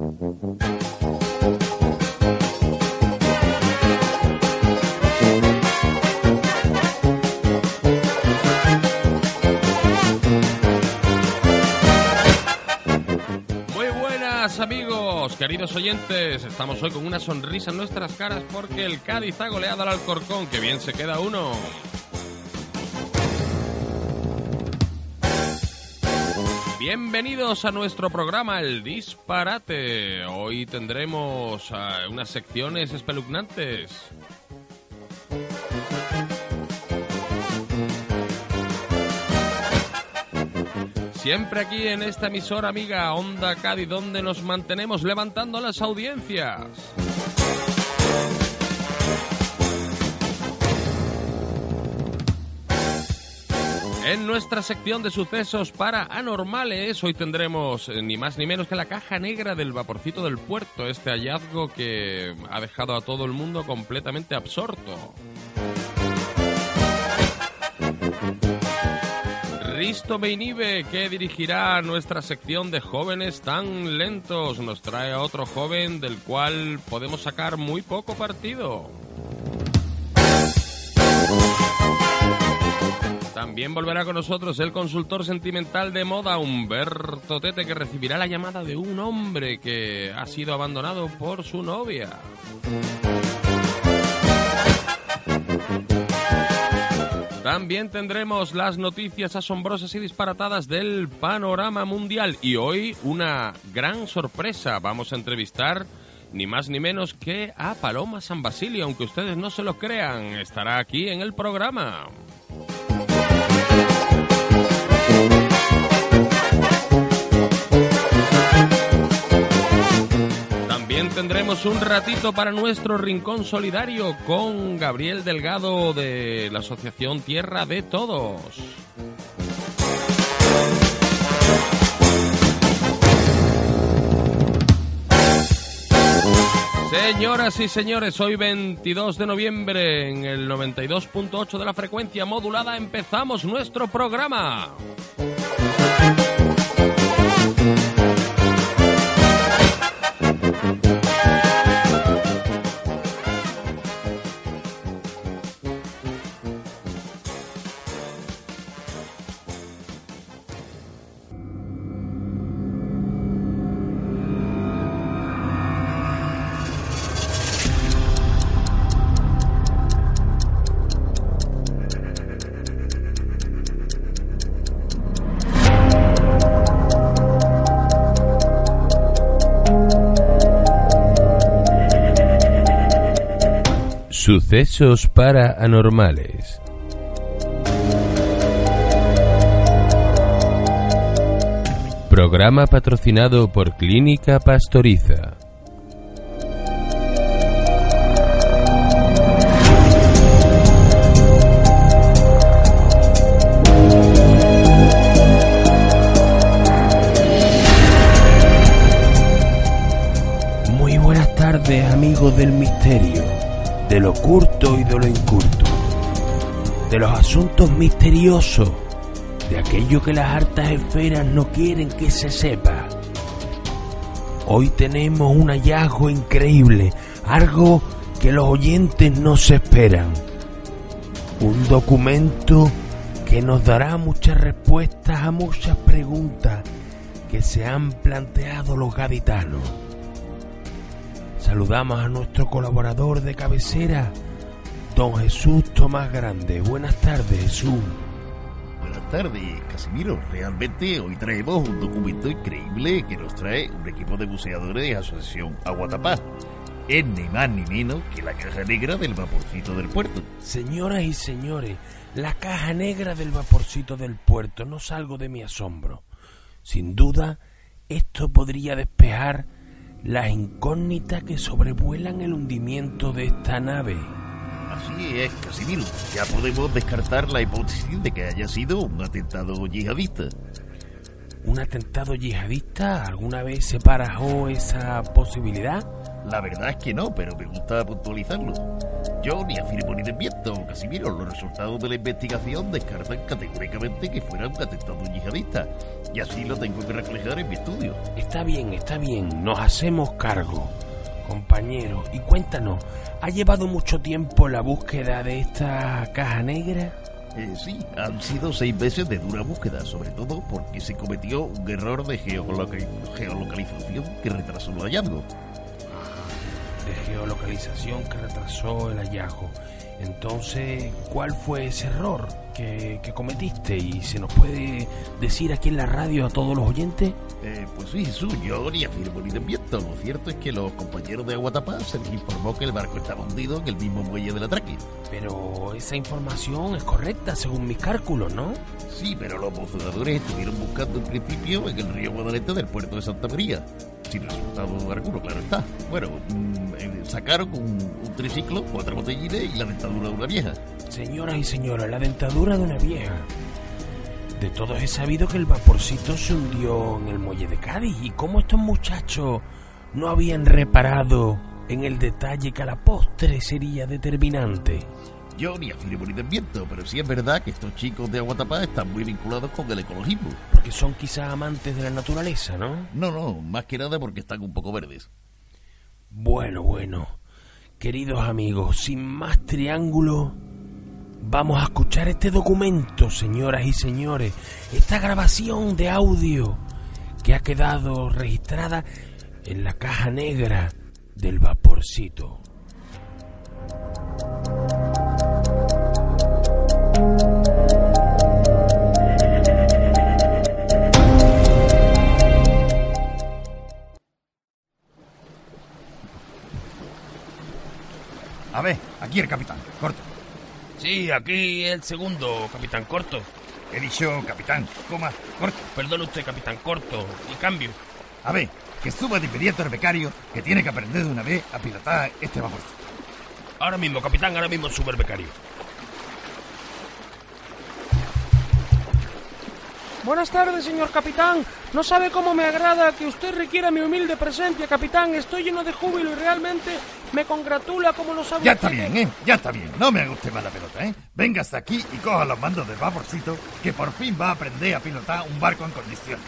Muy buenas amigos, queridos oyentes. Estamos hoy con una sonrisa en nuestras caras porque el Cádiz ha goleado al Alcorcón. Que bien se queda uno. Bienvenidos a nuestro programa El Disparate. Hoy tendremos ah, unas secciones espeluznantes. Siempre aquí en esta emisora amiga Onda Cádiz, donde nos mantenemos levantando las audiencias. En nuestra sección de sucesos para anormales, hoy tendremos eh, ni más ni menos que la caja negra del vaporcito del puerto, este hallazgo que ha dejado a todo el mundo completamente absorto. Risto Beinive, que dirigirá nuestra sección de jóvenes tan lentos, nos trae a otro joven del cual podemos sacar muy poco partido. También volverá con nosotros el consultor sentimental de moda, Humberto Tete, que recibirá la llamada de un hombre que ha sido abandonado por su novia. También tendremos las noticias asombrosas y disparatadas del panorama mundial. Y hoy una gran sorpresa. Vamos a entrevistar ni más ni menos que a Paloma San Basilio, aunque ustedes no se lo crean. Estará aquí en el programa. Tendremos un ratito para nuestro rincón solidario con Gabriel Delgado de la Asociación Tierra de Todos. Señoras y señores, hoy 22 de noviembre en el 92.8 de la frecuencia modulada empezamos nuestro programa. Sucesos para anormales. Programa patrocinado por Clínica Pastoriza. Muy buenas tardes, amigos del misterio, de lo curto y de lo incurto, de los asuntos misteriosos, de aquello que las hartas esferas no quieren que se sepa. Hoy tenemos un hallazgo increíble, algo que los oyentes no se esperan. Un documento que nos dará muchas respuestas a muchas preguntas que se han planteado los gaditanos. Saludamos a nuestro colaborador de cabecera, don Jesús Tomás Grande. Buenas tardes, Jesús. Buenas tardes, Casimiro. Realmente hoy traemos un documento increíble que nos trae un equipo de buceadores de Asociación Aguatapá. Es ni más ni menos que la caja negra del vaporcito del puerto. Señoras y señores, la caja negra del vaporcito del puerto, no salgo de mi asombro. Sin duda, esto podría despejar las incógnitas que sobrevuelan el hundimiento de esta nave. Así es, Casimiro. Ya podemos descartar la hipótesis de que haya sido un atentado yihadista. ¿Un atentado yihadista? ¿Alguna vez se parajó esa posibilidad? La verdad es que no, pero me gusta puntualizarlo. Yo ni afirmo ni desmiento, Casimiro. Los resultados de la investigación descartan categóricamente que fuera un atentado yihadista. Y así lo tengo que reflejar en mi estudio. Está bien, está bien. Nos hacemos cargo. Compañero, y cuéntanos, ¿ha llevado mucho tiempo la búsqueda de esta caja negra? Eh, sí, han sido seis meses de dura búsqueda, sobre todo porque se cometió un error de geoloca- geolocalización que retrasó el hallazgo. De geolocalización que retrasó el hallazgo. Entonces, ¿cuál fue ese error que, que cometiste? ¿Y se nos puede decir aquí en la radio a todos los oyentes? Eh, pues sí, Jesús, yo ni afirmo ni desmiento. Lo cierto es que los compañeros de Aguatapá se les informó que el barco estaba hundido en el mismo muelle del atraque. Pero esa información es correcta según mis cálculos, ¿no? Sí, pero los buceadores estuvieron buscando en principio en el río Guadalete del puerto de Santa María. Sin resultado alguno, claro está. Bueno, mm, eh, sacaron un, un triciclo, cuatro botellines y la dentadura de una vieja. Señoras y señores, la dentadura de una vieja. De todos he sabido que el vaporcito se hundió en el muelle de Cádiz y cómo estos muchachos no habían reparado en el detalle que a la postre sería determinante. Yo ni afirmo ni desmiento, pero sí es verdad que estos chicos de Aguatapá están muy vinculados con el ecologismo. Porque son quizás amantes de la naturaleza, ¿no? No, no, más que nada porque están un poco verdes. Bueno, bueno. Queridos amigos, sin más triángulo, vamos a escuchar este documento, señoras y señores. Esta grabación de audio que ha quedado registrada en la caja negra del vaporcito. A ver, aquí el capitán, corto. Sí, aquí el segundo, capitán Corto. He dicho capitán, coma, corto. Perdón usted, capitán Corto. Y cambio. A ver, que suba de inmediato el becario que tiene que aprender de una vez a pilotar este vapor. Ahora mismo, capitán, ahora mismo sube el becario. Buenas tardes, señor capitán. No sabe cómo me agrada que usted requiera mi humilde presencia, capitán. Estoy lleno de júbilo y realmente me congratula como lo sabe Ya está bien, ¿eh? Ya está bien. No me haga usted mala pelota, ¿eh? Venga hasta aquí y coja los mandos del vaporcito que por fin va a aprender a pilotar un barco en condiciones.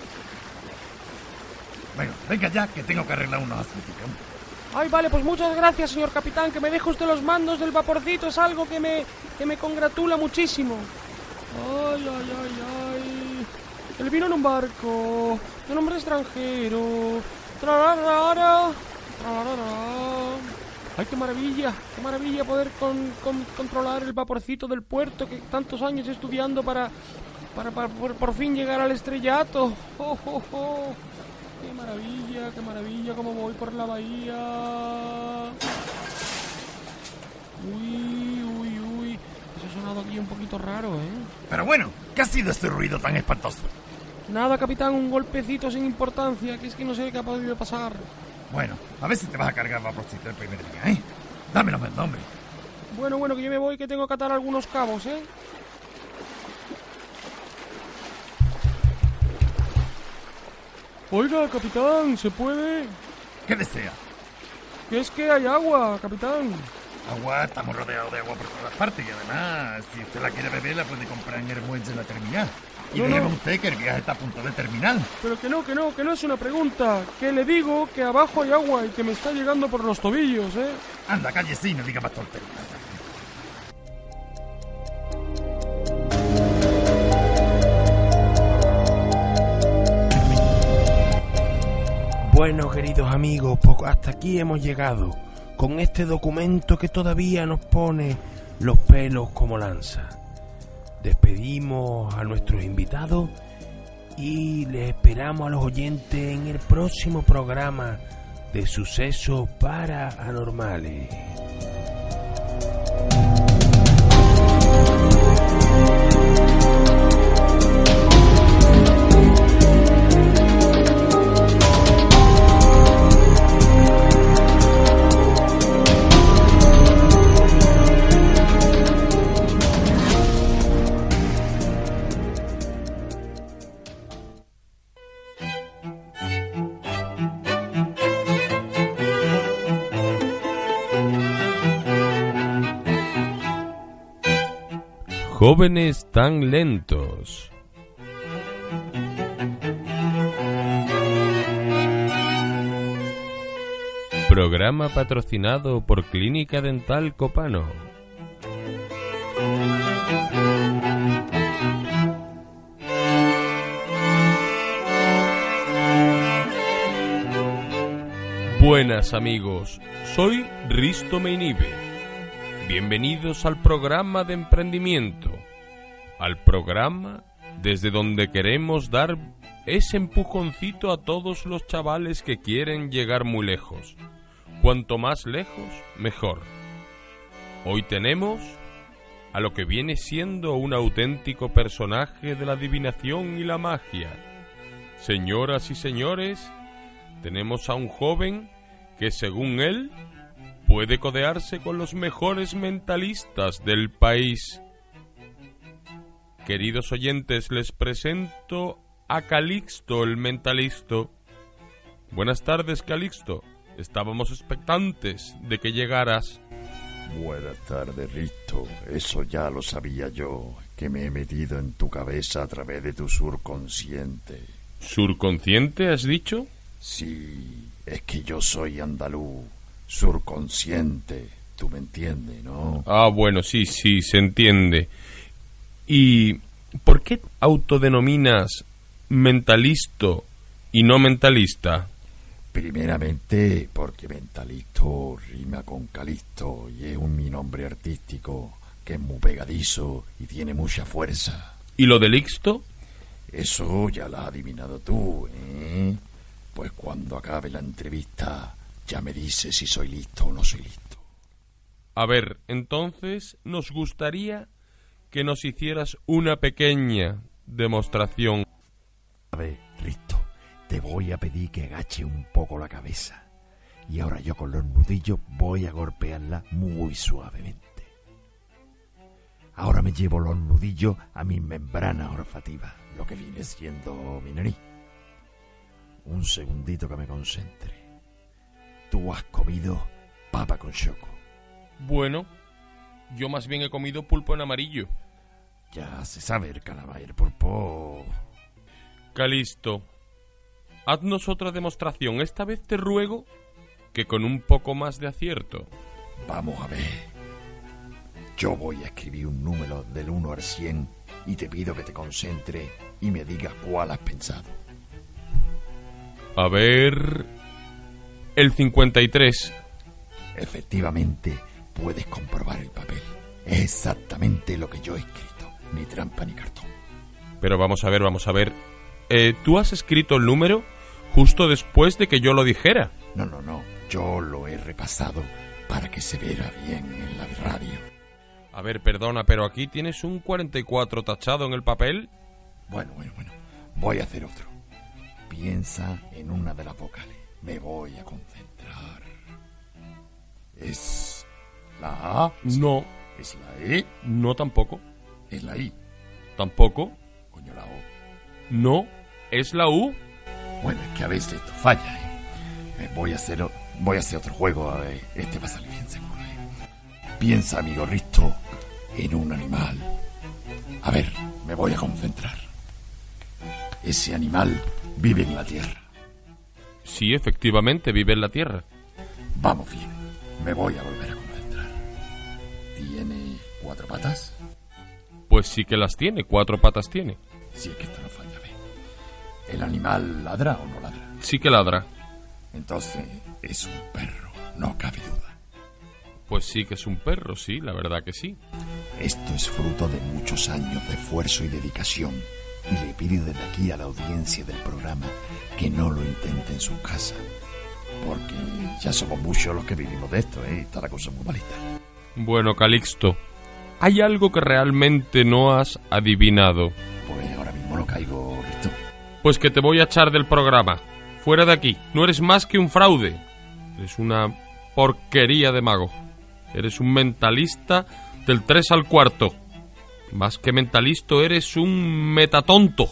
Bueno, venga ya que tengo que arreglar unos asuntos. Ay, vale, pues muchas gracias, señor capitán. Que me deje usted los mandos del vaporcito. Es algo que me, que me congratula muchísimo. Ay, ay, ay, ay. Él vino en un barco. De nombre extranjero. Trararara, trararara. Ay, qué maravilla, qué maravilla poder con- con- controlar el vaporcito del puerto que tantos años estudiando para, para, por fin llegar al estrellato. Oh, oh, oh. Qué maravilla, qué maravilla, cómo voy por la bahía. Uy, uy, uy. Eso ha sonado aquí un poquito raro, ¿eh? Pero bueno, ¿qué ha sido este ruido tan espantoso? Nada, capitán, un golpecito sin importancia, que es que no sé qué ha podido pasar. Bueno, a ver si te vas a cargar vaporcito el primer día, ¿eh? Dámelo, hombre. Bueno, bueno, que yo me voy, que tengo que atar algunos cabos, ¿eh? Oiga, capitán, ¿se puede? ¿Qué desea? Que es que hay agua, capitán. Agua, estamos rodeados de agua por todas partes y además, si usted la quiere beber, la puede comprar en el muelle de la terminal. Y No, déjeme no. usted que el viaje está a punto de terminar. Pero que no, que no, que no es una pregunta. Que le digo que abajo hay agua y que me está llegando por los tobillos, ¿eh? Anda, calle sí, no diga más tonterías. Bueno, queridos amigos, poco- hasta aquí hemos llegado con este documento que todavía nos pone los pelos como lanza. Despedimos a nuestros invitados y les esperamos a los oyentes en el próximo programa de Sucesos para Jóvenes tan lentos. Programa patrocinado por Clínica Dental Copano. Buenas amigos, soy Risto Meinive. Bienvenidos al programa de emprendimiento, al programa desde donde queremos dar ese empujoncito a todos los chavales que quieren llegar muy lejos. Cuanto más lejos, mejor. Hoy tenemos a lo que viene siendo un auténtico personaje de la adivinación y la magia. Señoras y señores, tenemos a un joven que según él puede codearse con los mejores mentalistas del país. Queridos oyentes, les presento a Calixto el mentalisto. Buenas tardes, Calixto. Estábamos expectantes de que llegaras. Buenas tardes, Risto. Eso ya lo sabía yo, que me he metido en tu cabeza a través de tu surconsciente. ¿Surconsciente has dicho? Sí, es que yo soy andaluz, surconsciente. Tú me entiendes, ¿no? Ah, bueno, sí, sí, se entiende. ¿Y por qué autodenominas mentalisto y no mentalista? Primeramente porque mentalisto rima con calisto y es un mi nombre artístico que es muy pegadizo y tiene mucha fuerza. ¿Y lo del ixto? Eso ya lo has adivinado tú, ¿eh? Pues cuando acabe la entrevista ya me dices si soy listo o no soy listo. A ver, entonces nos gustaría que nos hicieras una pequeña demostración. A ver, Risto, te voy a pedir que agache un poco la cabeza. Y ahora yo con los nudillos voy a golpearla muy suavemente. Ahora me llevo los nudillos a mi membrana olfativa, lo que viene siendo mi nariz. Un segundito que me concentre. Tú has comido papa con choco. Bueno, yo más bien he comido pulpo en amarillo. Ya se sabe el el pulpo. Calisto, haznos otra demostración. Esta vez te ruego que con un poco más de acierto. Vamos a ver. Yo voy a escribir un número del 1 al 100 y te pido que te concentres y me digas cuál has pensado. A ver... El 53. Efectivamente, puedes comprobar el papel. Es exactamente lo que yo he escrito. Ni trampa ni cartón. Pero vamos a ver, vamos a ver. Eh, ¿Tú has escrito el número justo después de que yo lo dijera? No, no, no. Yo lo he repasado para que se viera bien en la radio. A ver, perdona, pero aquí tienes un 44 tachado en el papel. Bueno, bueno, bueno. Voy a hacer otro. Piensa en una de las vocales. Me voy a concentrar. ¿Es la A? No, ¿Es la E? no tampoco. ¿Es la I? Tampoco. Coño, la O. No, es la U. Bueno, es que a veces esto falla, ¿eh? Eh, Voy a hacer, voy a hacer otro juego, a ver, este va a salir bien seguro, ¿eh? Piensa, amigo Risto, en un animal. A ver, me voy a concentrar. Ese animal vive en la tierra. Sí, efectivamente, vive en la Tierra. Vamos bien, me voy a volver a concentrar. ¿Tiene cuatro patas? Pues sí que las tiene, cuatro patas tiene. Si es que esto no falla, ve. ¿El animal ladra o no ladra? Sí que ladra. Entonces, es un perro, no cabe duda. Pues sí que es un perro, sí, la verdad que sí. Esto es fruto de muchos años de esfuerzo y dedicación. Y le pido desde aquí a la audiencia del programa que no lo intente en su casa. Porque ya somos muchos los que vivimos de esto, ¿eh? Está la cosa muy malita. Bueno, Calixto, hay algo que realmente no has adivinado. Pues ahora mismo no caigo, Risto. Pues que te voy a echar del programa. Fuera de aquí. No eres más que un fraude. Eres una porquería de mago. Eres un mentalista del 3 al cuarto. Más que mentalisto, eres un metatonto.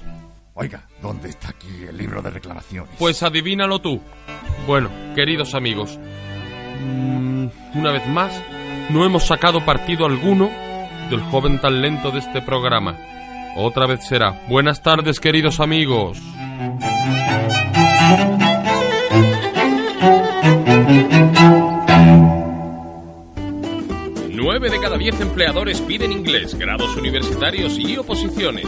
Oiga, ¿dónde está aquí el libro de reclamaciones? Pues adivínalo tú. Bueno, queridos amigos, mm, una vez más, no hemos sacado partido alguno del joven talento de este programa. Otra vez será. Buenas tardes, queridos amigos. 9 de cada 10 empleadores piden inglés, grados universitarios y oposiciones.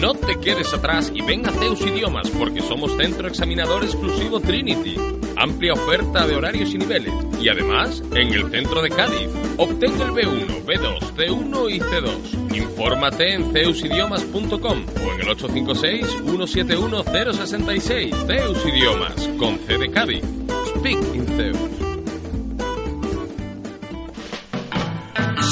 No te quedes atrás y ven a Zeus Idiomas porque somos centro examinador exclusivo Trinity. Amplia oferta de horarios y niveles. Y además, en el centro de Cádiz. Obtén el B1, B2, C1 y C2. Infórmate en zeusidiomas.com o en el 856-171-066. Zeus Idiomas, con C de Cádiz. Speak in Zeus.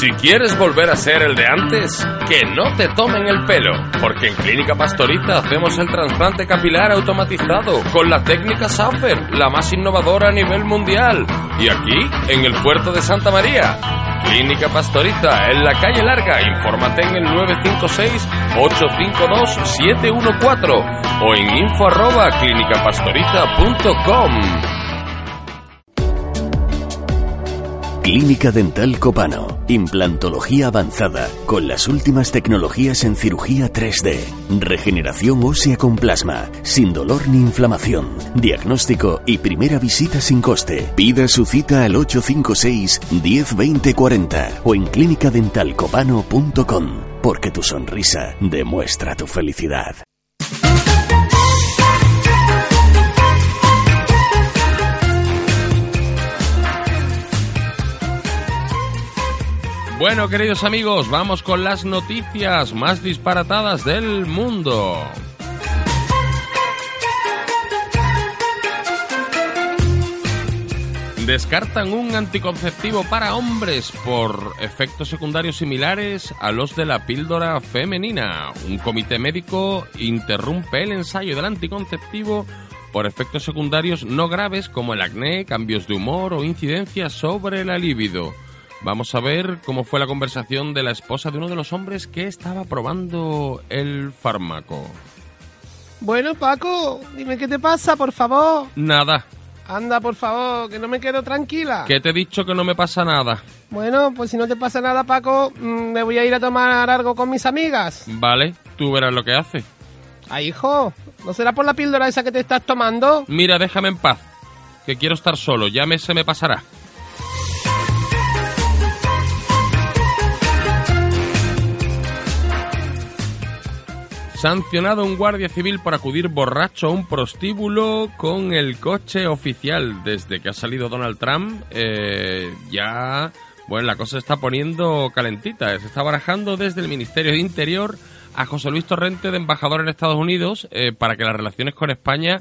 Si quieres volver a ser el de antes, que no te tomen el pelo, porque en Clínica Pastoriza hacemos el trasplante capilar automatizado con la técnica Safer, la más innovadora a nivel mundial. Y aquí, en el puerto de Santa María. Clínica Pastoriza, en la calle Larga. Infórmate en el 956-852-714 o en info arroba clinicapastoriza.com. Clínica Dental Copano. Implantología avanzada con las últimas tecnologías en cirugía 3D. Regeneración ósea con plasma, sin dolor ni inflamación. Diagnóstico y primera visita sin coste. Pida su cita al 856 102040 o en clínicadentalcopano.com porque tu sonrisa demuestra tu felicidad. Bueno, queridos amigos, vamos con las noticias más disparatadas del mundo. Descartan un anticonceptivo para hombres por efectos secundarios similares a los de la píldora femenina. Un comité médico interrumpe el ensayo del anticonceptivo por efectos secundarios no graves como el acné, cambios de humor o incidencias sobre la libido. Vamos a ver cómo fue la conversación de la esposa de uno de los hombres que estaba probando el fármaco. Bueno, Paco, dime qué te pasa, por favor. Nada. Anda, por favor, que no me quedo tranquila. Que te he dicho que no me pasa nada. Bueno, pues si no te pasa nada, Paco, mm, me voy a ir a tomar algo con mis amigas. Vale, tú verás lo que hace. Ah, hijo, ¿no será por la píldora esa que te estás tomando? Mira, déjame en paz. Que quiero estar solo, ya me se me pasará. Sancionado un guardia civil por acudir borracho a un prostíbulo con el coche oficial. Desde que ha salido Donald Trump, eh, ya, bueno, la cosa se está poniendo calentita. Se está barajando desde el Ministerio de Interior a José Luis Torrente de embajador en Estados Unidos eh, para que las relaciones con España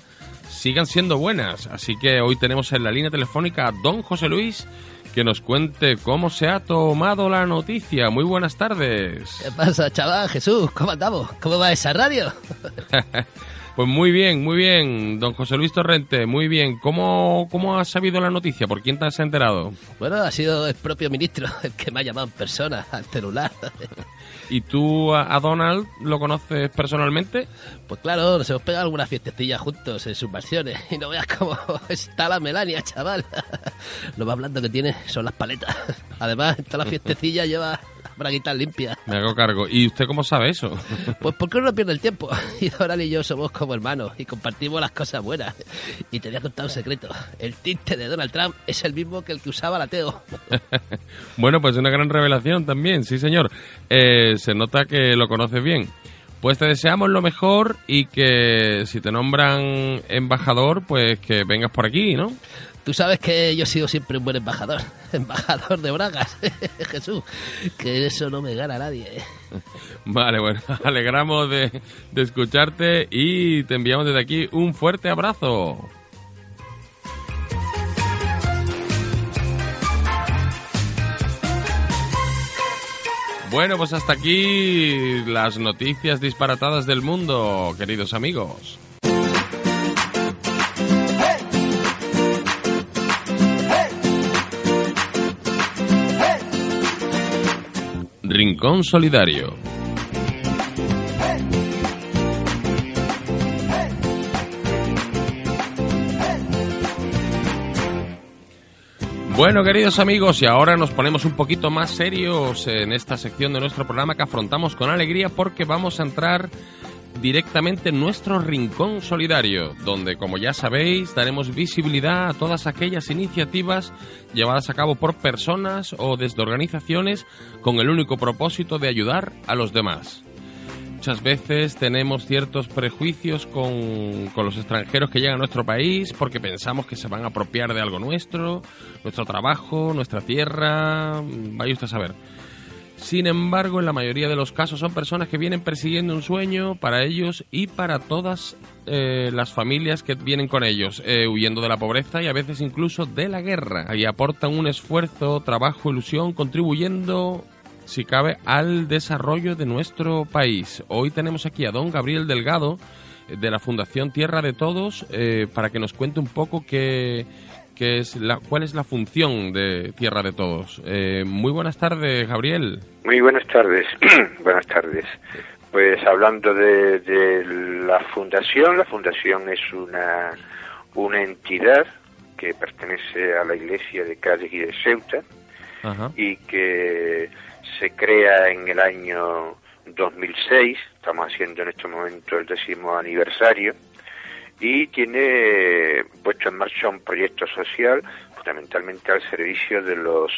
sigan siendo buenas. Así que hoy tenemos en la línea telefónica a don José Luis que nos cuente cómo se ha tomado la noticia. Muy buenas tardes. ¿Qué pasa, chaval? Jesús, ¿cómo andamos? ¿Cómo va esa radio? pues muy bien, muy bien, don José Luis Torrente, muy bien. ¿Cómo, ¿Cómo has sabido la noticia? ¿Por quién te has enterado? Bueno, ha sido el propio ministro el que me ha llamado en persona al celular. ¿Y tú a Donald lo conoces personalmente? Pues claro, nos hemos pegado algunas fiestecillas juntos en sus versiones. Y no veas cómo está la Melania, chaval. Lo más blando que tiene son las paletas. Además, en toda la fiestecilla lleva braguitas limpias. Me hago cargo. ¿Y usted cómo sabe eso? Pues porque uno no pierde el tiempo. Y Donald y yo somos como hermanos y compartimos las cosas buenas. Y te voy a contar un secreto. El tinte de Donald Trump es el mismo que el que usaba la Teo. bueno, pues una gran revelación también, sí señor. Eh, se nota que lo conoces bien. Pues te deseamos lo mejor y que si te nombran embajador, pues que vengas por aquí, ¿no? Tú sabes que yo he sido siempre un buen embajador, embajador de Bragas, Jesús, que eso no me gana nadie. ¿eh? Vale, bueno, alegramos de, de escucharte y te enviamos desde aquí un fuerte abrazo. Bueno, pues hasta aquí las noticias disparatadas del mundo, queridos amigos. Rincón Solidario. Bueno, queridos amigos, y ahora nos ponemos un poquito más serios en esta sección de nuestro programa que afrontamos con alegría porque vamos a entrar directamente en nuestro rincón solidario, donde, como ya sabéis, daremos visibilidad a todas aquellas iniciativas llevadas a cabo por personas o desde organizaciones con el único propósito de ayudar a los demás. Muchas veces tenemos ciertos prejuicios con, con, los extranjeros que llegan a nuestro país porque pensamos que se van a apropiar de algo nuestro, nuestro trabajo, nuestra tierra, vaya usted a saber. Sin embargo, en la mayoría de los casos son personas que vienen persiguiendo un sueño para ellos y para todas eh, las familias que vienen con ellos, eh, huyendo de la pobreza y a veces incluso de la guerra. Y aportan un esfuerzo, trabajo, ilusión, contribuyendo si cabe, al desarrollo de nuestro país. Hoy tenemos aquí a don Gabriel Delgado, de la Fundación Tierra de Todos, eh, para que nos cuente un poco qué, qué es la, cuál es la función de Tierra de Todos. Eh, muy buenas tardes, Gabriel. Muy buenas tardes. buenas tardes. Pues hablando de, de, la fundación, la fundación es una, una entidad que pertenece a la iglesia de Cádiz y de Ceuta Ajá. y que se crea en el año 2006, estamos haciendo en este momento el décimo aniversario, y tiene puesto en marcha un proyecto social fundamentalmente al servicio de los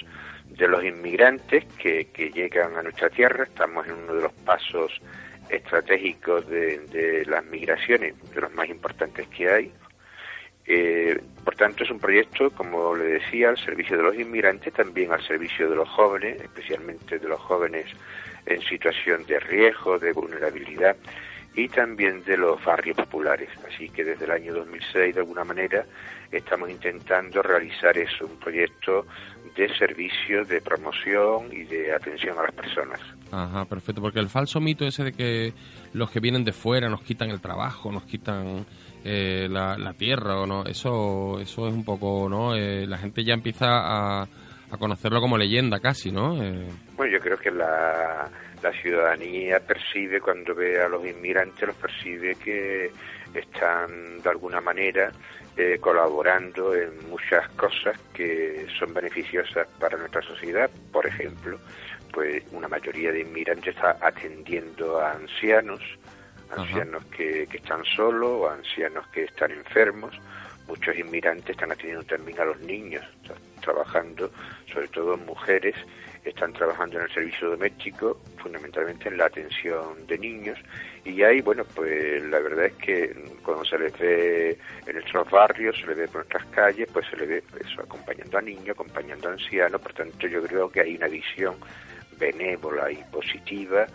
de los inmigrantes que, que llegan a nuestra tierra. Estamos en uno de los pasos estratégicos de, de las migraciones, de los más importantes que hay. Eh, por tanto, es un proyecto, como le decía, al servicio de los inmigrantes, también al servicio de los jóvenes, especialmente de los jóvenes en situación de riesgo, de vulnerabilidad y también de los barrios populares. Así que desde el año 2006, de alguna manera, estamos intentando realizar eso, un proyecto de servicio, de promoción y de atención a las personas. Ajá, perfecto, porque el falso mito ese de que los que vienen de fuera nos quitan el trabajo, nos quitan eh, la, la, tierra o no eso eso es un poco no eh, la gente ya empieza a, a, conocerlo como leyenda casi no eh... bueno yo creo que la, la ciudadanía percibe cuando ve a los inmigrantes los percibe que están de alguna manera eh, colaborando en muchas cosas que son beneficiosas para nuestra sociedad. Por ejemplo pues una mayoría de inmigrantes está atendiendo a ancianos ancianos que, que, están solos o ancianos que están enfermos. Muchos inmigrantes están atendiendo también a los niños, están trabajando, sobre todo mujeres, están trabajando en el servicio doméstico, fundamentalmente en la atención de niños. Y ahí, bueno, pues la verdad es que cuando se les ve en nuestros barrios, se les ve por nuestras calles, pues se les ve eso, acompañando a niños, acompañando a ancianos. Por tanto, yo creo que hay una visión benévola y positiva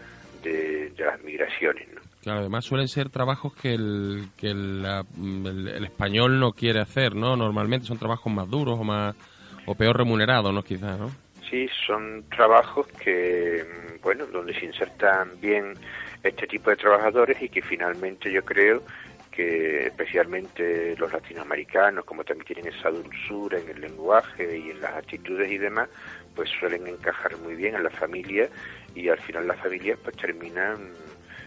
de, de las migraciones, ¿no? Claro, además suelen ser trabajos que el, que el, el, el, español no quiere hacer, ¿no? Normalmente son trabajos más duros o más o peor remunerados, ¿no? Quizás, ¿no? Sí, son trabajos que, bueno, donde se insertan bien este tipo de trabajadores y que finalmente yo creo que especialmente los latinoamericanos, como también tienen esa dulzura en el lenguaje y en las actitudes y demás, pues suelen encajar muy bien en la familia y al final las familias pues terminan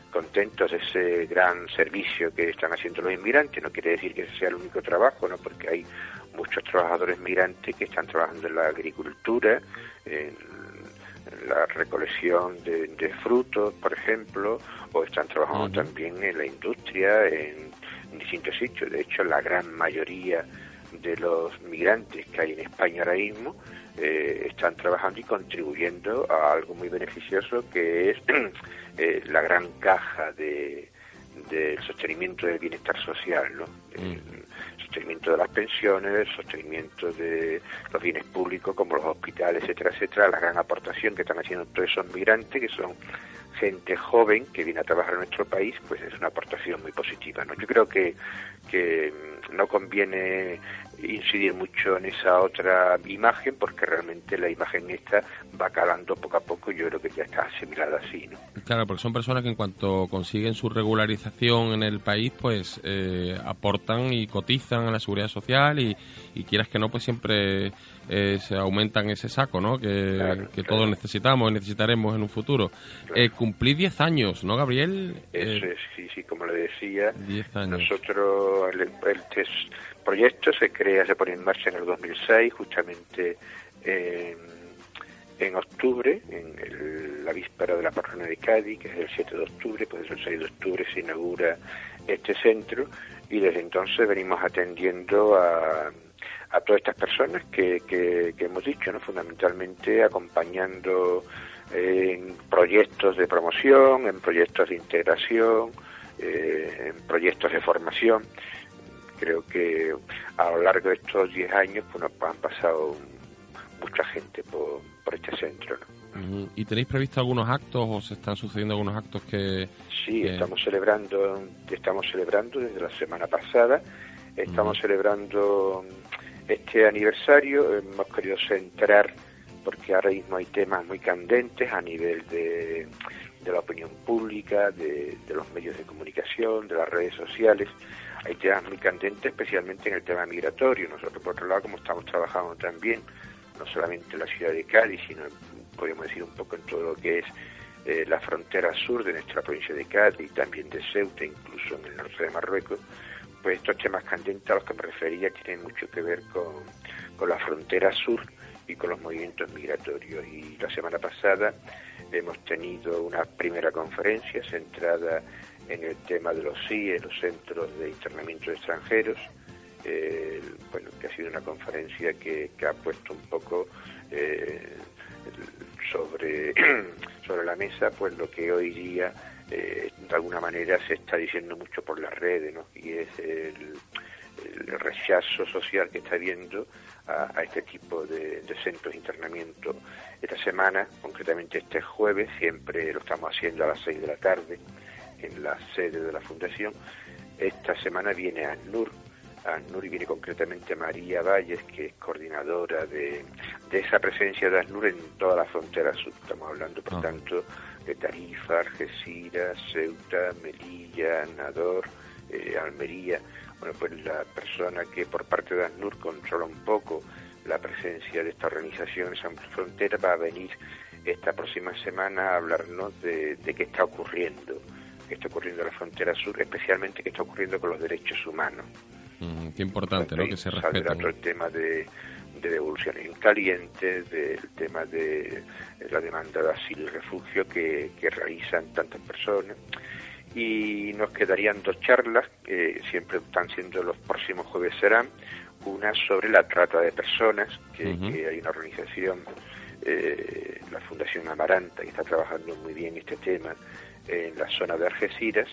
contentos de ese gran servicio que están haciendo los inmigrantes. No quiere decir que ese sea el único trabajo, ¿no? porque hay muchos trabajadores migrantes que están trabajando en la agricultura, en la recolección de, de frutos, por ejemplo, o están trabajando uh -huh. también en la industria, en, en distintos sitios. De hecho, la gran mayoría de los migrantes que hay en España ahora mismo eh, están trabajando y contribuyendo a algo muy beneficioso que es eh, la gran caja de del sostenimiento del bienestar social, ¿no? El sostenimiento de las pensiones, el sostenimiento de los bienes públicos como los hospitales, etcétera, etcétera, la gran aportación que están haciendo todos esos migrantes que son gente joven que viene a trabajar en nuestro país, pues es una aportación muy positiva, ¿no? Yo creo que que no conviene incidir mucho en esa otra imagen porque realmente la imagen esta va calando poco a poco y yo creo que ya está asimilada así, ¿no? Claro, porque son personas que en cuanto consiguen su regularización en el país, pues eh, aportan y cotizan a la seguridad social y, y quieras que no, pues siempre eh, se aumentan ese saco, ¿no? Que, Claro, que claro. todos necesitamos y necesitaremos en un futuro. Eh, cumplí 10 años, ¿no, Gabriel? Eso Eh, es, sí, sí, como le decía, 10 años. nosotros el, el test proyecto se crea, se pone en marcha en el 2006, justamente en, en octubre, en la víspera de la patrona de Cádiz, que es el 7 de octubre, pues el 6 de octubre se inaugura este centro y desde entonces venimos atendiendo a, a todas estas personas que, que, que hemos dicho, ¿no? fundamentalmente acompañando en proyectos de promoción, en proyectos de integración, eh, en proyectos de formación. Creo que a lo largo de estos 10 años pues, nos han pasado mucha gente por, por este centro. ¿no? ¿Y tenéis previsto algunos actos o se están sucediendo algunos actos que...? Sí, estamos celebrando, estamos celebrando desde la semana pasada, estamos celebrando este aniversario, hemos querido centrar porque ahora mismo hay temas muy candentes a nivel de, de la opinión pública, de, de, los medios de comunicación, de las redes sociales. Hay temas muy candentes, especialmente en el tema migratorio. Nosotros, por otro lado, como estamos trabajando también, no solamente en la ciudad de Cádiz, sino, podríamos decir, un poco en todo lo que es eh, la frontera sur de nuestra provincia de Cádiz, también de Ceuta, incluso en el norte de Marruecos, pues estos temas candentes a los que me refería tienen mucho que ver con, con la frontera sur y con los movimientos migratorios. Y la semana pasada hemos tenido una primera conferencia centrada en el tema de los CIE, los Centros de Internamiento de Extranjeros, eh, bueno, que ha sido una conferencia que, que ha puesto un poco eh, sobre, sobre la mesa pues lo que hoy día eh, de alguna manera se está diciendo mucho por las redes, ¿no? Y es el, rechazo social que está habiendo a, a este tipo de, de, centros de internamiento. Esta semana, concretamente este jueves, siempre lo estamos haciendo a las 6 de la tarde en la sede de la Fundación. Esta semana viene ANUR, ANUR y viene concretamente María Valles, que es coordinadora de, de esa presencia de ANUR en toda la frontera sur. Estamos hablando, por ah. tanto, de Tarifa, Algeciras, Ceuta, Melilla, Nador, eh, Almería. Bueno, pues la persona que por parte de ANUR controla un poco la presencia de esta organización en esa frontera va a venir esta próxima semana a hablarnos de, de qué está ocurriendo, qué está ocurriendo en la frontera sur, especialmente qué está ocurriendo con los derechos humanos. Mm, qué importante, ¿no? Que se respete. Todo el tema de, de devoluciones en caliente, del tema de la demanda de asilo y refugio que, que realizan tantas personas. Y nos quedarían dos charlas, que siempre están siendo los próximos jueves serán, una sobre la trata de personas, que, uh -huh. que hay una organización, eh, la Fundación Amaranta, que está trabajando muy bien este tema en la zona de Algeciras,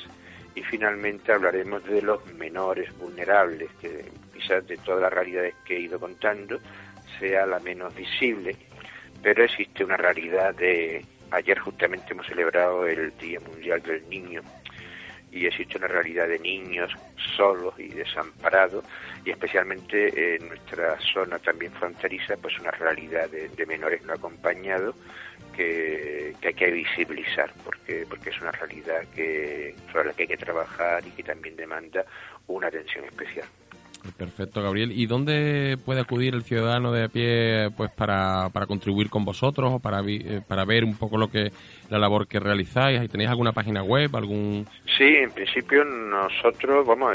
y finalmente hablaremos de los menores vulnerables, que quizás de todas las realidades que he ido contando sea la menos visible, pero existe una realidad de... Ayer justamente hemos celebrado el Día Mundial del Niño y existe una realidad de niños solos y desamparados y especialmente en nuestra zona también fronteriza pues una realidad de, de menores no acompañados que, que, hay que visibilizar porque porque es una realidad que sobre la que hay que trabajar y que también demanda una atención especial. Perfecto, Gabriel. ¿Y dónde puede acudir el ciudadano de a pie pues para, para contribuir con vosotros o para, vi, para ver un poco lo que la labor que realizáis? ¿Tenéis alguna página web? algún Sí, en principio nosotros, vamos,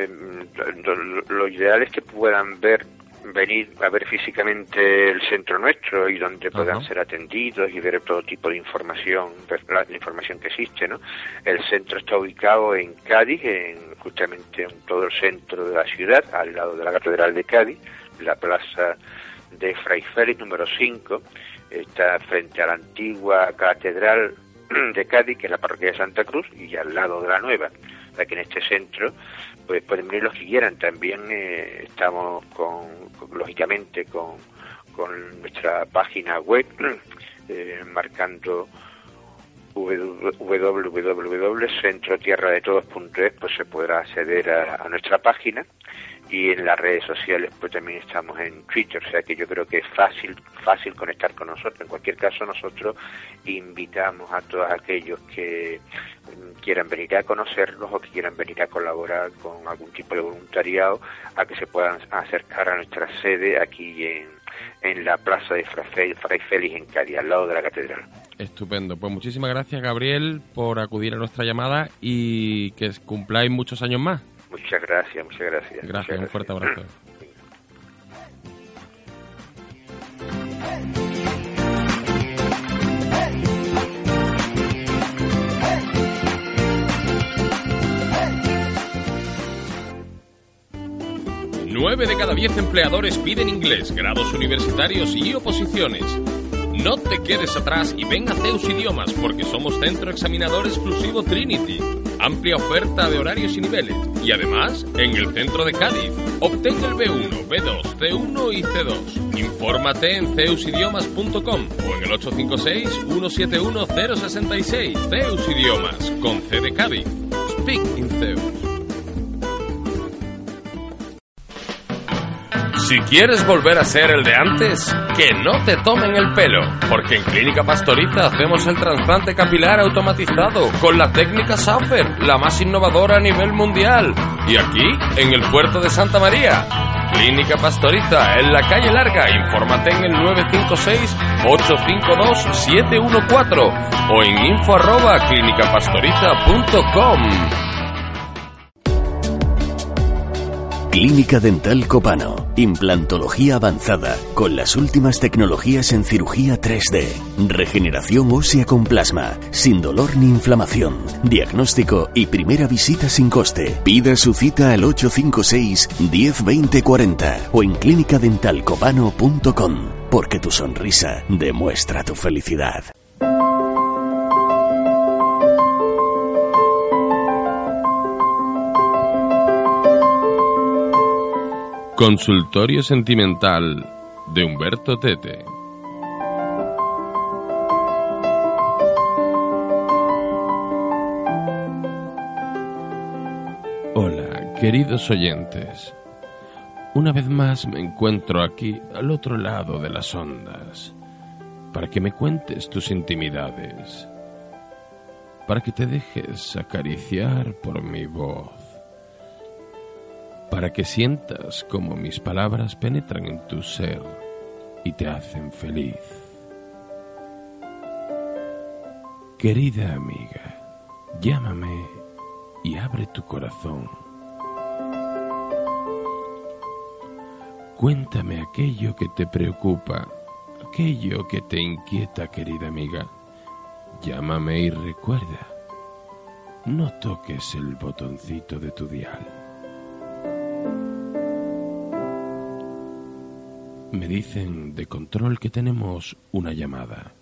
lo, lo ideal es que puedan ver venir a ver físicamente el centro nuestro y donde puedan uh -huh. ser atendidos y ver todo tipo de información, ver la, la, información que existe, ¿no? El centro está ubicado en Cádiz, en, justamente en todo el centro de la ciudad, al lado de la Catedral de Cádiz, la plaza de Fray Félix número 5, está frente a la antigua Catedral de Cádiz, que es la parroquia de Santa Cruz, y al lado de la nueva. Sea que en este centro pues pueden venir los que quieran. También eh, estamos con, con, lógicamente, con, con nuestra página web, eh, marcando www.centrotierradetodos.es, pues se podrá acceder a, a, nuestra página y en las redes sociales pues también estamos en Twitter, o sea que yo creo que es fácil, fácil conectar con nosotros. En cualquier caso nosotros invitamos a todos aquellos que quieran venir a conocernos o que quieran venir a colaborar con algún tipo de voluntariado a que se puedan acercar a nuestra sede aquí en, en la plaza de Fray, Fray Félix en Cádiz, al lado de la catedral. Estupendo. Pues muchísimas gracias, Gabriel, por acudir a nuestra llamada y que cumpláis muchos años más. Muchas gracias, muchas gracias. Gracias, un fuerte abrazo. Nueve de cada diez empleadores piden inglés, grados universitarios y oposiciones. No te quedes atrás y ven a Zeus Idiomas porque somos centro examinador exclusivo Trinity. Amplia oferta de horarios y niveles. Y además, en el centro de Cádiz. Obtén el B1, B2, C1 y C2. Infórmate en zeusidiomas.com o en el 856-171-066. Zeus Idiomas, con C de Cádiz. Speak in Zeus. Si quieres volver a ser el de antes, que no te tomen el pelo, porque en Clínica Pastoriza hacemos el trasplante capilar automatizado con la técnica Saufer, la más innovadora a nivel mundial. Y aquí, en el puerto de Santa María. Clínica Pastoriza, en la calle Larga. Infórmate en el 956-852-714 o en info arroba clinicapastoriza.com. Clínica Dental Copano. Implantología avanzada. Con las últimas tecnologías en cirugía 3D. Regeneración ósea con plasma. Sin dolor ni inflamación. Diagnóstico y primera visita sin coste. Pida su cita al 856 102040 o en clínicadentalcopano.com. Porque tu sonrisa demuestra tu felicidad. Consultorio Sentimental de Humberto Tete. Hola, queridos oyentes. Una vez más me encuentro aquí al otro lado de las ondas para que me cuentes tus intimidades, para que te dejes acariciar por mi voz para que sientas como mis palabras penetran en tu ser y te hacen feliz. Querida amiga, llámame y abre tu corazón. Cuéntame aquello que te preocupa, aquello que te inquieta, querida amiga. Llámame y recuerda, no toques el botoncito de tu dial. Me dicen de control que tenemos una llamada.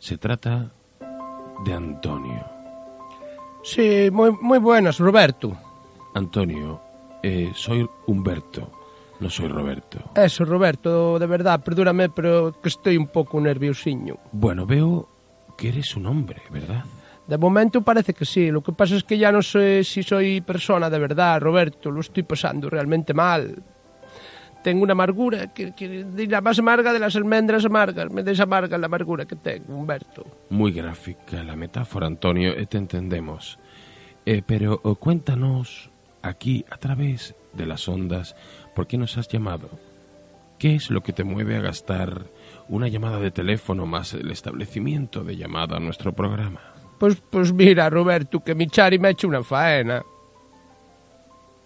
Se trata de Antonio. Sí, muy, muy buenas, Roberto. Antonio, eh, soy Humberto, no soy Roberto. Eso, Roberto, de verdad, perdóname, pero que estoy un poco nerviosiño. Bueno, veo que eres un hombre, ¿verdad? De momento parece que sí. Lo que pasa es que ya no sé si soy persona de verdad, Roberto. Lo estoy pasando realmente mal. Tengo una amargura que, que la más amarga de las almendras amargas. Me desamarga la amargura que tengo, Humberto. Muy gráfica la metáfora, Antonio, eh, te entendemos. Eh, pero eh, cuéntanos aquí, a través de las ondas, ¿por qué nos has llamado? ¿Qué es lo que te mueve a gastar una llamada de teléfono más el establecimiento de llamada a nuestro programa? Pues, pues mira, Roberto, que mi Chari me ha hecho una faena.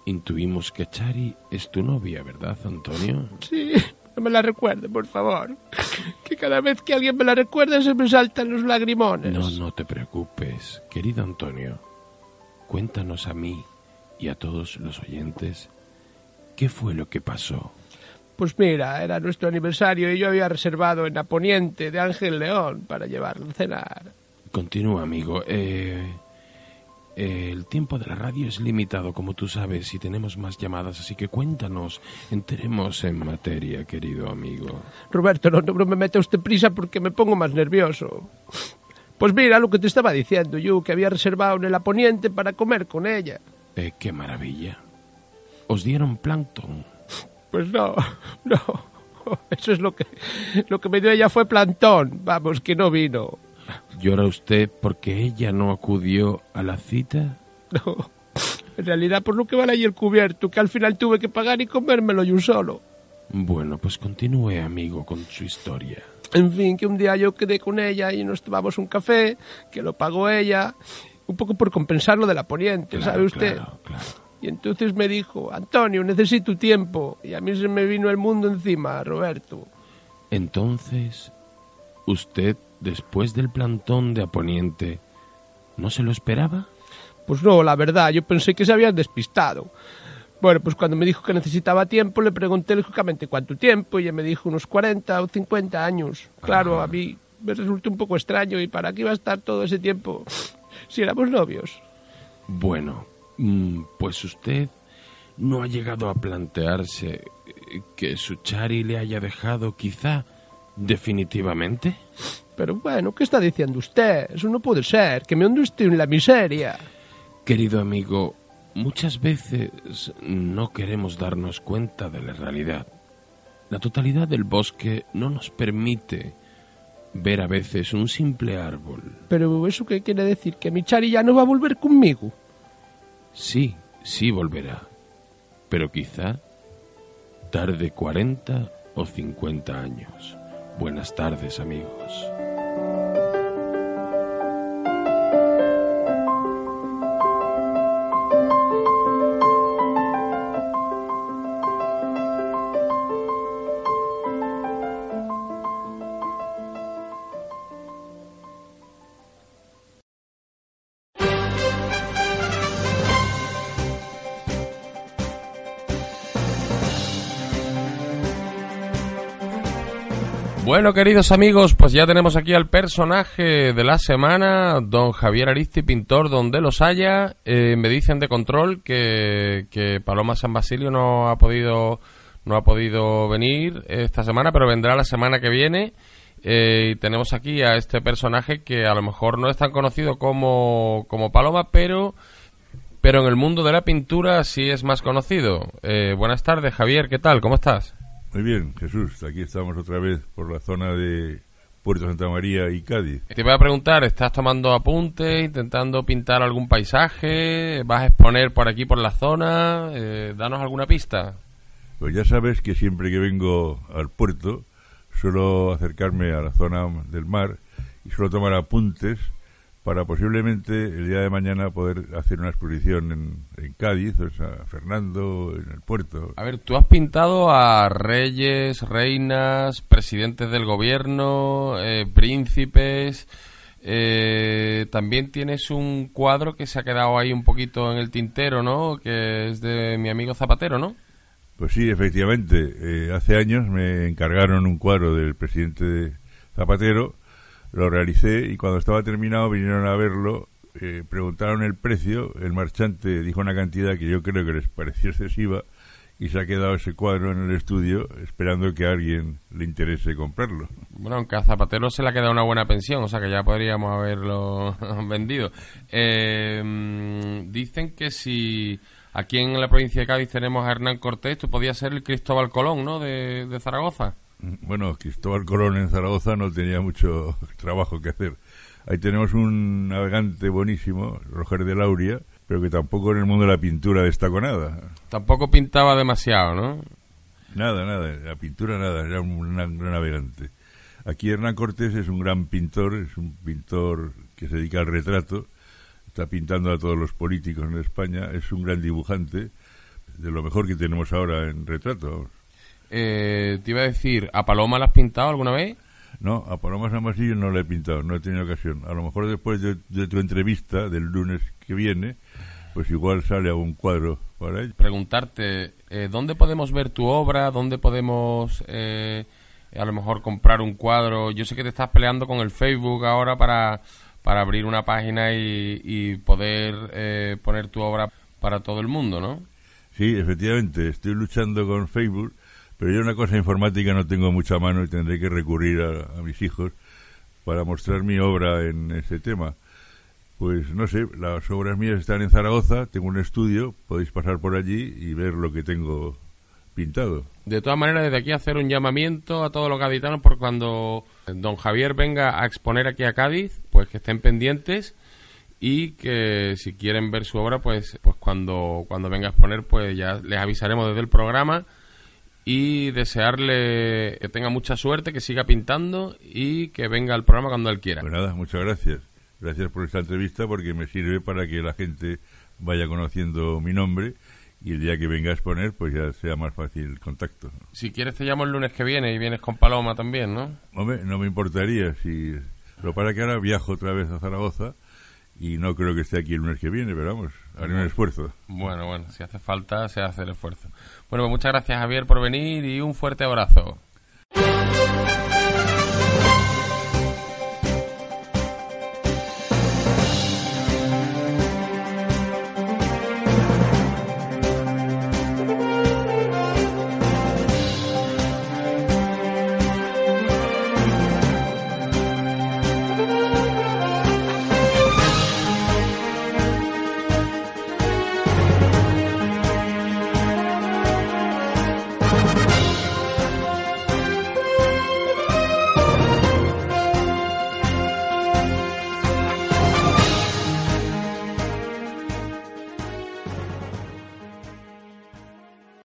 Intuimos que Chari es tu novia, ¿verdad, Antonio? Sí, no me la recuerde, por favor. Que cada vez que alguien me la recuerda se me saltan los lagrimones. No, no te preocupes, querido Antonio. Cuéntanos a mí y a todos los oyentes qué fue lo que pasó. Pues mira, era nuestro aniversario y yo había reservado en la poniente de Ángel León para llevarlo a cenar. Continúa, amigo. Eh, eh, el tiempo de la radio es limitado, como tú sabes, y tenemos más llamadas, así que cuéntanos, enteremos en materia, querido amigo. Roberto, no, no me meta usted prisa porque me pongo más nervioso. Pues mira lo que te estaba diciendo yo, que había reservado en el Aponiente para comer con ella. Eh, qué maravilla. ¿Os dieron plancton? Pues no, no. Eso es lo que, lo que me dio ella fue plantón. Vamos, que no vino. ¿Llora usted porque ella no acudió a la cita? No, en realidad por lo que vale ahí el cubierto, que al final tuve que pagar y comérmelo yo solo. Bueno, pues continúe, amigo, con su historia. En fin, que un día yo quedé con ella y nos tomamos un café, que lo pagó ella, un poco por compensar lo de la poniente, Claro, ¿sabe usted? claro, claro. Y entonces me dijo, Antonio, necesito tiempo. Y a mí se me vino el mundo encima, Roberto. Entonces, usted, después del plantón de Aponiente, ¿no se lo esperaba? Pues no, la verdad, yo pensé que se habían despistado. Bueno, pues cuando me dijo que necesitaba tiempo, le pregunté lógicamente cuánto tiempo y ella me dijo unos 40 o 50 años. Claro, a mí me resultó un poco extraño y para qué iba a estar todo ese tiempo si éramos novios. Bueno, mm, pues usted no ha llegado a plantearse eh, que su Chari le haya dejado quizá definitivamente. Pero bueno, ¿qué está diciendo usted? Eso no puede ser, que me hunde usted en la miseria. Querido amigo, muchas veces no queremos darnos cuenta de la realidad. La totalidad del bosque no nos permite ver a veces un simple árbol. Pero ¿eso qué quiere decir? ¿Que mi Chari ya no va a volver conmigo? Sí, sí volverá. Pero quizá tarde 40 o 50 años. Buenas tardes, amigos. Bueno, queridos amigos, pues ya tenemos aquí al personaje de la semana, don Javier Aristi, pintor donde los haya. Eh, me dicen de control que, que Paloma San Basilio no ha podido no ha podido venir esta semana, pero vendrá la semana que viene. Eh, y tenemos aquí a este personaje que a lo mejor no es tan conocido como, como Paloma, pero, pero en el mundo de la pintura sí es más conocido. Eh, buenas tardes, Javier, ¿qué tal? ¿Cómo estás? Muy bien, Jesús, aquí estamos otra vez por la zona de Puerto Santa María y Cádiz. Te voy a preguntar, ¿estás tomando apuntes, intentando pintar algún paisaje? ¿Vas a exponer por aquí, por la zona? Eh, danos alguna pista. Pues ya sabes que siempre que vengo al puerto suelo acercarme a la zona del mar y suelo tomar apuntes para posiblemente el día de mañana poder hacer una exposición en, en, Cádiz, o sea, Fernando, en el puerto. A ver, tú has pintado a reyes, reinas, presidentes del gobierno, eh, príncipes. Eh, también tienes un cuadro que se ha quedado ahí un poquito en el tintero, ¿no? Que es de mi amigo Zapatero, ¿no? Pues sí, efectivamente. Eh, hace años me encargaron un cuadro del presidente Zapatero lo realicé y cuando estaba terminado vinieron a verlo, eh, preguntaron el precio, el marchante dijo una cantidad que yo creo que les pareció excesiva y se ha quedado ese cuadro en el estudio esperando que a alguien le interese comprarlo. Bueno, aunque a Zapatero se le ha quedado una buena pensión, o sea que ya podríamos haberlo vendido. Eh, dicen que si aquí en la provincia de Cádiz tenemos a Hernán Cortés, tú podías ser el Cristóbal Colón, ¿no?, de, de Zaragoza. Bueno, Cristóbal Colón en Zaragoza no tenía mucho trabajo que hacer. Ahí tenemos un navegante buenísimo, Roger de Lauria, pero que tampoco en el mundo de la pintura destacó nada. Tampoco pintaba demasiado, ¿no? Nada, nada, la pintura nada, era un gran navegante. Aquí Hernán Cortés es un gran pintor, es un pintor que se dedica al retrato, está pintando a todos los políticos en España, es un gran dibujante, de lo mejor que tenemos ahora en retrato. Eh, te iba a decir, ¿a Paloma la has pintado alguna vez? No, a Paloma San Basilio no la he pintado, no he tenido ocasión. A lo mejor después de, de tu entrevista del lunes que viene, pues igual sale algún cuadro para ella. Preguntarte, eh, ¿dónde podemos ver tu obra? ¿Dónde podemos eh, a lo mejor comprar un cuadro? Yo sé que te estás peleando con el Facebook ahora para, para abrir una página y, y poder eh, poner tu obra para todo el mundo, ¿no? Sí, efectivamente, estoy luchando con Facebook pero yo una cosa informática no tengo mucha mano y tendré que recurrir a, a, mis hijos para mostrar mi obra en ese tema. Pues no sé, las obras mías están en Zaragoza, tengo un estudio, podéis pasar por allí y ver lo que tengo pintado. De todas maneras, desde aquí hacer un llamamiento a todos los gaditanos por cuando don Javier venga a exponer aquí a Cádiz, pues que estén pendientes y que si quieren ver su obra, pues, pues cuando, cuando venga a exponer, pues ya les avisaremos desde el programa y desearle que tenga mucha suerte, que siga pintando y que venga al programa cuando él quiera. Pues nada, muchas gracias. Gracias por esta entrevista porque me sirve para que la gente vaya conociendo mi nombre y el día que venga a exponer, pues ya sea más fácil el contacto. Si quieres te llamo el lunes que viene y vienes con Paloma también, ¿no? Hombre, no me importaría si... Lo para que ahora viajo otra vez a Zaragoza y no creo que esté aquí el lunes que viene, pero vamos, haré un esfuerzo. Bueno, bueno, si hace falta se hace el esfuerzo. Bueno, pues muchas gracias Javier por venir y un fuerte abrazo.